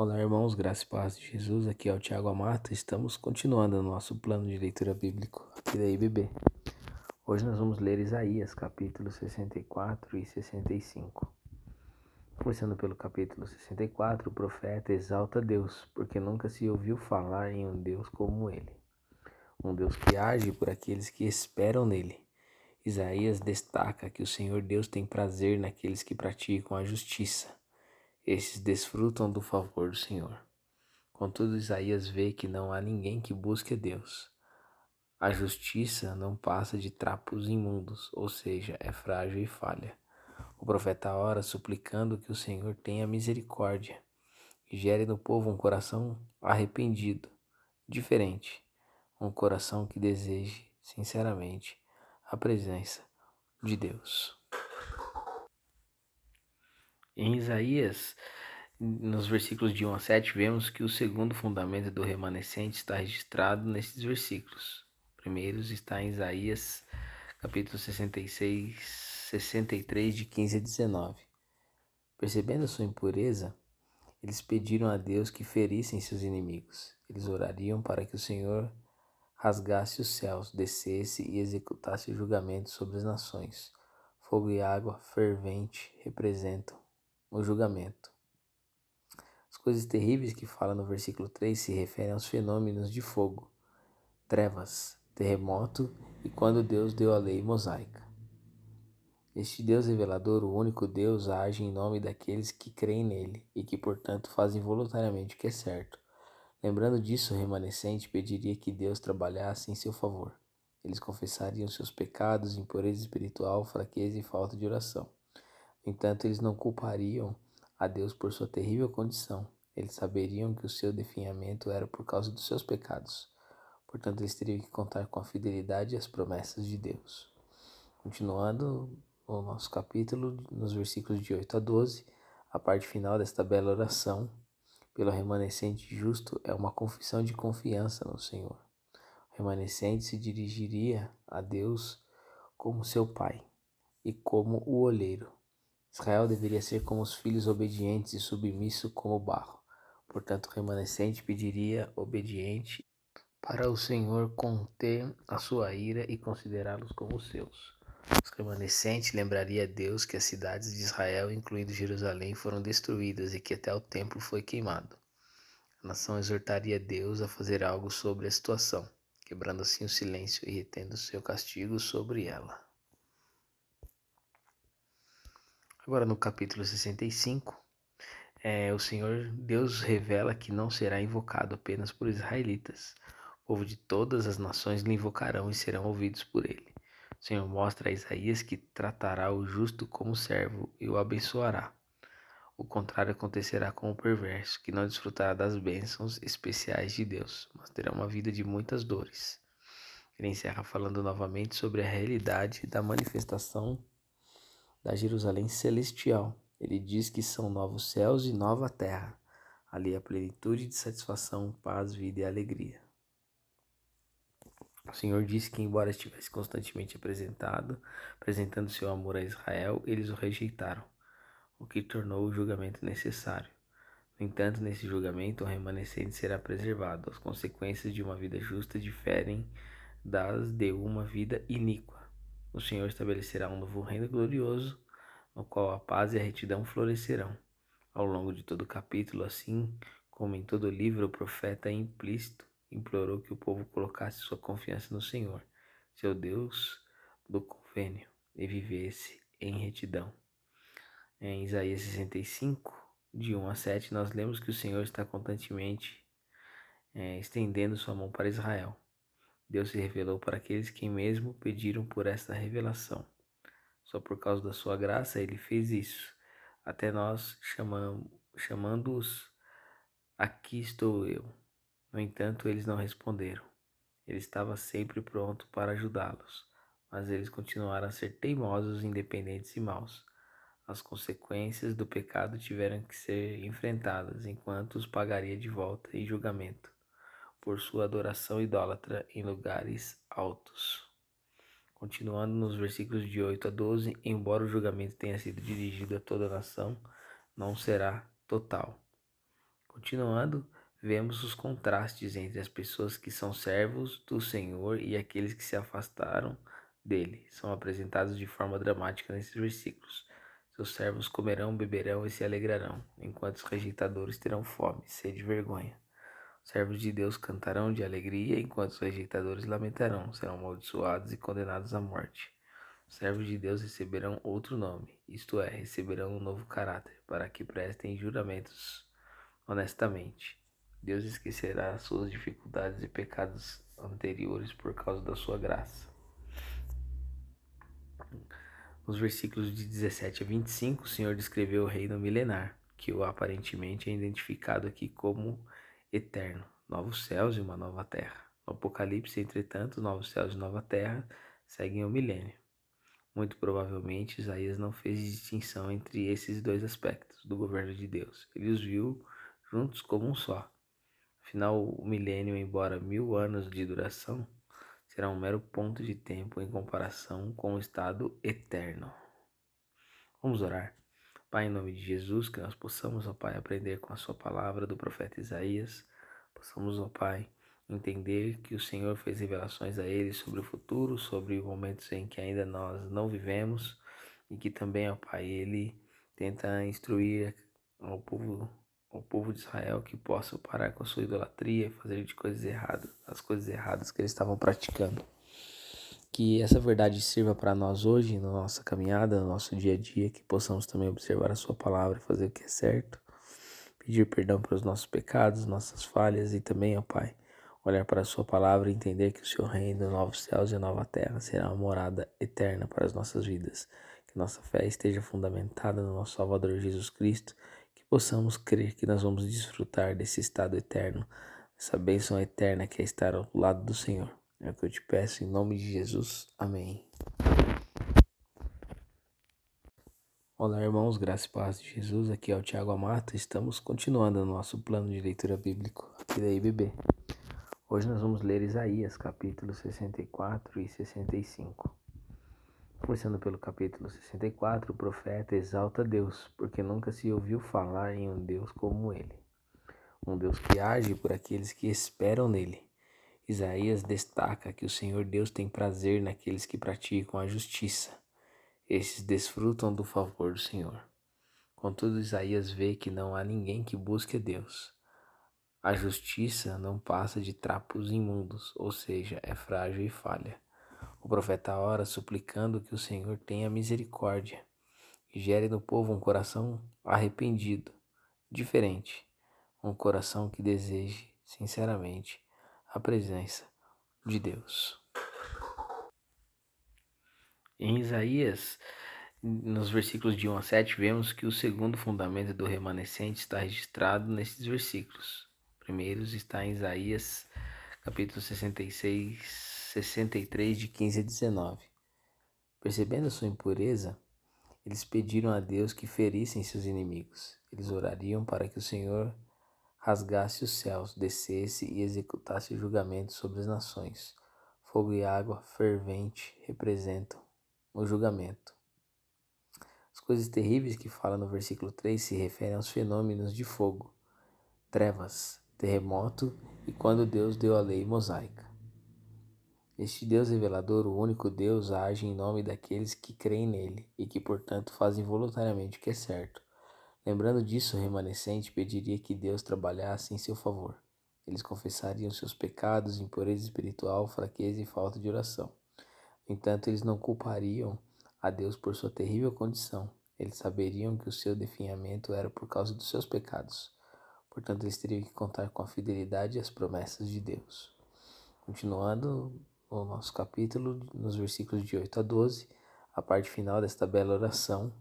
Olá, irmãos, graça e paz de Jesus. Aqui é o Tiago Amato. Estamos continuando no nosso plano de leitura bíblico aqui da IBB. Hoje nós vamos ler Isaías, capítulos 64 e 65. Começando pelo capítulo 64, o profeta exalta Deus, porque nunca se ouviu falar em um Deus como ele. Um Deus que age por aqueles que esperam nele. Isaías destaca que o Senhor Deus tem prazer naqueles que praticam a justiça estes desfrutam do favor do Senhor. Contudo, Isaías vê que não há ninguém que busque Deus. A justiça não passa de trapos imundos, ou seja, é frágil e falha. O profeta ora suplicando que o Senhor tenha misericórdia e gere no povo um coração arrependido, diferente, um coração que deseje sinceramente a presença de Deus. Em Isaías, nos versículos de 1 a 7, vemos que o segundo fundamento do remanescente está registrado nesses versículos. Primeiros está em Isaías, capítulo 66, 63, de 15 a 19. Percebendo sua impureza, eles pediram a Deus que ferissem seus inimigos. Eles orariam para que o Senhor rasgasse os céus, descesse e executasse o julgamento sobre as nações. Fogo e água fervente representam o julgamento. As coisas terríveis que fala no versículo 3 se referem aos fenômenos de fogo, trevas, terremoto e quando Deus deu a lei mosaica. Este Deus revelador, o único Deus, age em nome daqueles que creem nele e que, portanto, fazem voluntariamente o que é certo. Lembrando disso, o remanescente pediria que Deus trabalhasse em seu favor. Eles confessariam seus pecados, impureza espiritual, fraqueza e falta de oração. No entanto, eles não culpariam a Deus por sua terrível condição. Eles saberiam que o seu definhamento era por causa dos seus pecados. Portanto, eles teriam que contar com a fidelidade e as promessas de Deus. Continuando o nosso capítulo, nos versículos de 8 a 12, a parte final desta bela oração, pelo remanescente justo, é uma confissão de confiança no Senhor. O remanescente se dirigiria a Deus como seu pai e como o olheiro. Israel deveria ser como os filhos obedientes e submisso como o barro. Portanto, o remanescente pediria obediente para o Senhor conter a sua ira e considerá-los como seus. Os remanescentes lembraria a Deus que as cidades de Israel, incluindo Jerusalém, foram destruídas e que até o templo foi queimado. A nação exortaria Deus a fazer algo sobre a situação, quebrando assim o silêncio e retendo seu castigo sobre ela. Agora no capítulo 65, é, o Senhor Deus revela que não será invocado apenas por israelitas. O povo de todas as nações lhe invocarão e serão ouvidos por ele. O Senhor mostra a Isaías que tratará o justo como servo e o abençoará. O contrário acontecerá com o perverso, que não desfrutará das bênçãos especiais de Deus, mas terá uma vida de muitas dores. Ele encerra falando novamente sobre a realidade da manifestação da Jerusalém celestial. Ele diz que são novos céus e nova terra. Ali a plenitude de satisfação, paz, vida e alegria. O Senhor disse que, embora estivesse constantemente apresentado, apresentando seu amor a Israel, eles o rejeitaram, o que tornou o julgamento necessário. No entanto, nesse julgamento, o remanescente será preservado. As consequências de uma vida justa diferem das de uma vida iníqua o Senhor estabelecerá um novo reino glorioso, no qual a paz e a retidão florescerão. Ao longo de todo o capítulo, assim como em todo o livro, o profeta implícito implorou que o povo colocasse sua confiança no Senhor, seu Deus do convênio, e vivesse em retidão. Em Isaías 65, de 1 a 7, nós lemos que o Senhor está constantemente é, estendendo sua mão para Israel. Deus se revelou para aqueles que mesmo pediram por esta revelação. Só por causa da sua graça ele fez isso. Até nós chamando-os, aqui estou eu. No entanto, eles não responderam. Ele estava sempre pronto para ajudá-los, mas eles continuaram a ser teimosos, independentes e maus. As consequências do pecado tiveram que ser enfrentadas, enquanto os pagaria de volta em julgamento por sua adoração idólatra em lugares altos. Continuando nos versículos de 8 a 12, embora o julgamento tenha sido dirigido a toda a nação, não será total. Continuando, vemos os contrastes entre as pessoas que são servos do Senhor e aqueles que se afastaram dele. São apresentados de forma dramática nesses versículos. Seus servos comerão, beberão e se alegrarão, enquanto os rejeitadores terão fome, sede e vergonha. Os servos de Deus cantarão de alegria, enquanto os rejeitadores lamentarão, serão amaldiçoados e condenados à morte. Os servos de Deus receberão outro nome, isto é, receberão um novo caráter, para que prestem juramentos honestamente. Deus esquecerá suas dificuldades e pecados anteriores por causa da sua graça nos versículos de 17 a 25, o Senhor descreveu o reino milenar, que o aparentemente é identificado aqui como eterno, novos céus e uma nova terra. No Apocalipse, entretanto, novos céus e nova terra seguem o milênio. Muito provavelmente, Isaías não fez distinção entre esses dois aspectos do governo de Deus. Ele os viu juntos como um só. Afinal, o milênio, embora mil anos de duração, será um mero ponto de tempo em comparação com o estado eterno. Vamos orar. Pai, em nome de Jesus, que nós possamos, ó Pai, aprender com a Sua palavra do profeta Isaías, possamos, ó Pai, entender que o Senhor fez revelações a ele sobre o futuro, sobre momentos em que ainda nós não vivemos e que também, ó Pai, ele tenta instruir ao povo ao povo de Israel que possa parar com a sua idolatria fazer de coisas erradas, as coisas erradas que eles estavam praticando. Que essa verdade sirva para nós hoje, na nossa caminhada, no nosso dia a dia, que possamos também observar a Sua palavra e fazer o que é certo, pedir perdão pelos nossos pecados, nossas falhas e também, ó Pai, olhar para a Sua palavra e entender que o Seu reino, novos céus e nova terra será uma morada eterna para as nossas vidas. Que nossa fé esteja fundamentada no nosso Salvador Jesus Cristo possamos crer que nós vamos desfrutar desse estado eterno, dessa bênção eterna que é estar ao lado do Senhor. É o que eu te peço em nome de Jesus. Amém. Olá, irmãos, graça e paz de Jesus. Aqui é o Tiago Amato. Estamos continuando no nosso plano de leitura bíblico aqui da IBB. Hoje nós vamos ler Isaías, capítulos 64 e 65. Começando pelo capítulo 64, o profeta exalta Deus, porque nunca se ouviu falar em um Deus como ele. Um Deus que age por aqueles que esperam nele. Isaías destaca que o Senhor Deus tem prazer naqueles que praticam a justiça. Esses desfrutam do favor do Senhor. Contudo, Isaías vê que não há ninguém que busque a Deus. A justiça não passa de trapos imundos, ou seja, é frágil e falha. O profeta ora suplicando que o Senhor tenha misericórdia e gere no povo um coração arrependido, diferente, um coração que deseje sinceramente a presença de Deus. Em Isaías, nos versículos de 1 a 7, vemos que o segundo fundamento do remanescente está registrado nesses versículos. Primeiros está em Isaías, capítulo 66, 63, de 15 a 19. Percebendo a sua impureza, eles pediram a Deus que ferissem seus inimigos. Eles orariam para que o Senhor rasgasse os céus, descesse e executasse julgamento sobre as nações. Fogo e água fervente representam o julgamento. As coisas terríveis que fala no versículo 3 se referem aos fenômenos de fogo, trevas, terremoto e quando Deus deu a lei mosaica. Este Deus revelador, o único Deus, age em nome daqueles que creem nele e que, portanto, fazem voluntariamente o que é certo. Lembrando disso, o remanescente pediria que Deus trabalhasse em seu favor. Eles confessariam seus pecados, impureza espiritual, fraqueza e falta de oração. No entanto, eles não culpariam a Deus por sua terrível condição. Eles saberiam que o seu definhamento era por causa dos seus pecados. Portanto, eles teriam que contar com a fidelidade e as promessas de Deus. Continuando, o nosso capítulo, nos versículos de 8 a 12, a parte final desta bela oração,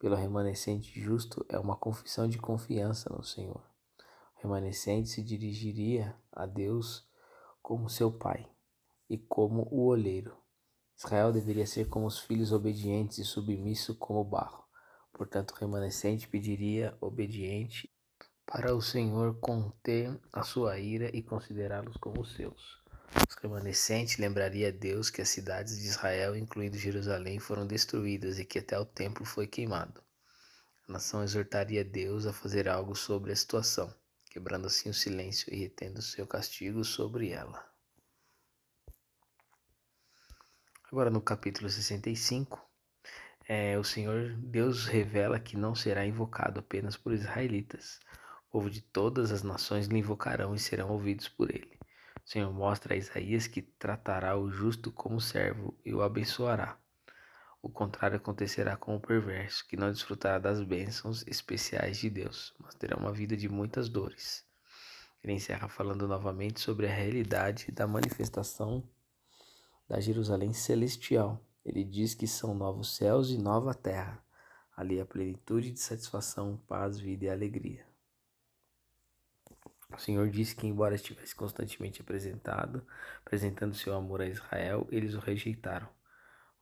pelo remanescente justo, é uma confissão de confiança no Senhor. O remanescente se dirigiria a Deus como seu pai e como o olheiro. Israel deveria ser como os filhos obedientes e submisso como barro. Portanto, o remanescente pediria obediente para o Senhor conter a sua ira e considerá-los como seus. Os remanescentes lembraria a Deus que as cidades de Israel, incluindo Jerusalém, foram destruídas e que até o templo foi queimado. A nação exortaria Deus a fazer algo sobre a situação, que quebrando assim o silêncio e retendo seu castigo sobre ela. Agora no capítulo 65, é, o Senhor Deus revela que não será invocado apenas por israelitas. O povo de todas as nações lhe invocarão e serão ouvidos por ele. O Senhor mostra a Isaías que tratará o justo como servo e o abençoará. O contrário acontecerá com o perverso, que não desfrutará das bênçãos especiais de Deus, mas terá uma vida de muitas dores. Ele encerra falando novamente sobre a realidade da manifestação da Jerusalém celestial. Ele diz que são novos céus e nova terra. Ali a plenitude de satisfação, paz, vida e alegria. O Senhor disse que, embora estivesse constantemente apresentado, apresentando seu amor a Israel, eles o rejeitaram,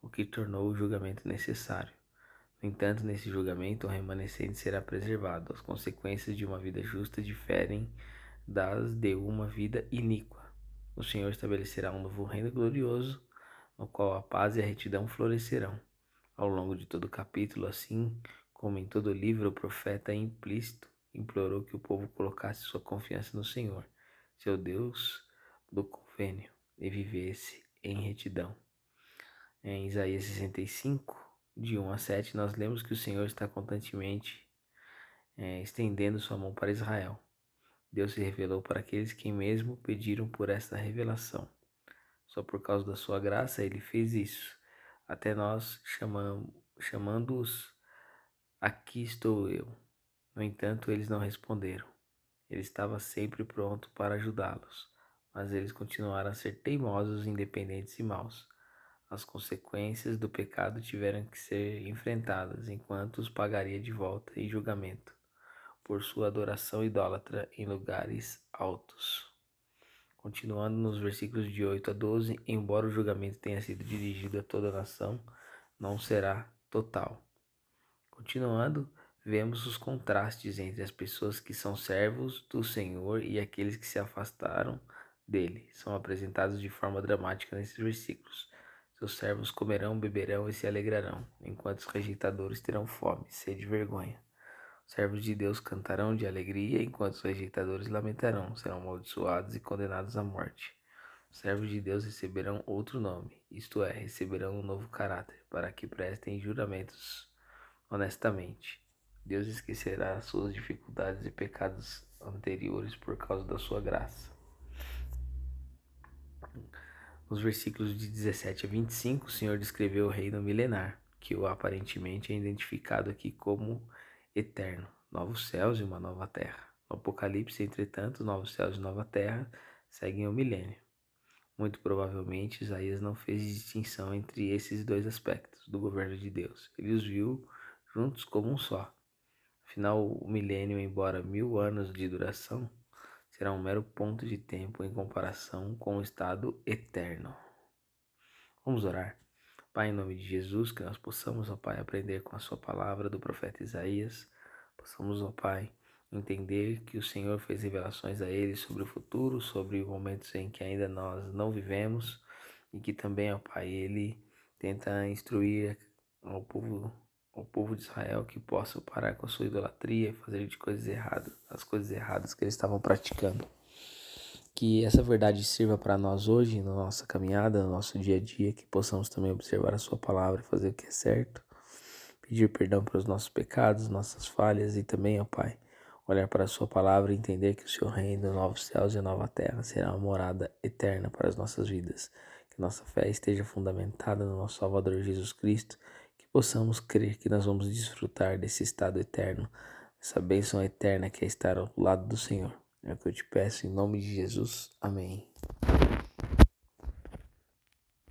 o que tornou o julgamento necessário. No entanto, nesse julgamento, o remanescente será preservado. As consequências de uma vida justa diferem das de uma vida iníqua. O Senhor estabelecerá um novo reino glorioso, no qual a paz e a retidão florescerão. Ao longo de todo o capítulo, assim como em todo o livro, o profeta implícito implorou que o povo colocasse sua confiança no Senhor, seu Deus do convênio, e vivesse em retidão. Em Isaías 65, de 1 a 7, nós lemos que o Senhor está constantemente é, estendendo sua mão para Israel. Deus se revelou para aqueles que mesmo pediram por esta revelação. Só por causa da sua graça ele fez isso. Até nós chamando-os, aqui estou eu. No entanto, eles não responderam. Ele estava sempre pronto para ajudá-los, mas eles continuaram a ser teimosos, independentes e maus. As consequências do pecado tiveram que ser enfrentadas, enquanto os pagaria de volta em julgamento por sua adoração idólatra em lugares altos. Continuando nos versículos de 8 a 12, embora o julgamento tenha sido dirigido a toda a nação, não será total. Continuando, vemos os contrastes entre as pessoas que são servos do Senhor e aqueles que se afastaram dele. São apresentados de forma dramática nesses versículos. Seus servos comerão, beberão e se alegrarão, enquanto os rejeitadores terão fome, sede e vergonha. Os servos de Deus cantarão de alegria, enquanto os rejeitadores lamentarão, serão amaldiçoados e condenados à morte. Os servos de Deus receberão outro nome, isto é, receberão um novo caráter, para que prestem juramentos honestamente. Deus esquecerá suas dificuldades e pecados anteriores por causa da sua graça. Nos versículos de 17 a 25, o Senhor descreveu o reino milenar, que o aparentemente é identificado aqui como eterno, novos céus e uma nova terra. No Apocalipse, entretanto, novos céus e nova terra seguem o milênio. Muito provavelmente, Isaías não fez distinção entre esses dois aspectos do governo de Deus. Ele os viu juntos como um só. Afinal, o milênio, embora mil anos de duração, será um mero ponto de tempo em comparação com o estado eterno. Vamos orar. Pai, em nome de Jesus, que nós possamos, ó Pai, aprender com a Sua palavra do profeta Isaías, possamos, ó Pai, entender que o Senhor fez revelações a ele sobre o futuro, sobre momentos em que ainda nós não vivemos e que também, ó Pai, ele tenta instruir ao povo o povo de Israel que possa parar com a sua idolatria e fazer de coisas erradas, as coisas erradas que eles estavam praticando. Que essa verdade sirva para nós hoje, na nossa caminhada, no nosso dia a dia, que possamos também observar a Sua palavra e fazer o que é certo, pedir perdão pelos nossos pecados, nossas falhas e também, ó Pai, olhar para a Sua palavra e entender que o Seu reino, novos céus e nova terra será uma morada eterna para as nossas vidas. Que nossa fé esteja fundamentada no nosso Salvador Jesus Cristo possamos crer que nós vamos desfrutar desse estado eterno, essa bênção eterna que é estar ao lado do Senhor. É o que eu te peço em nome de Jesus. Amém.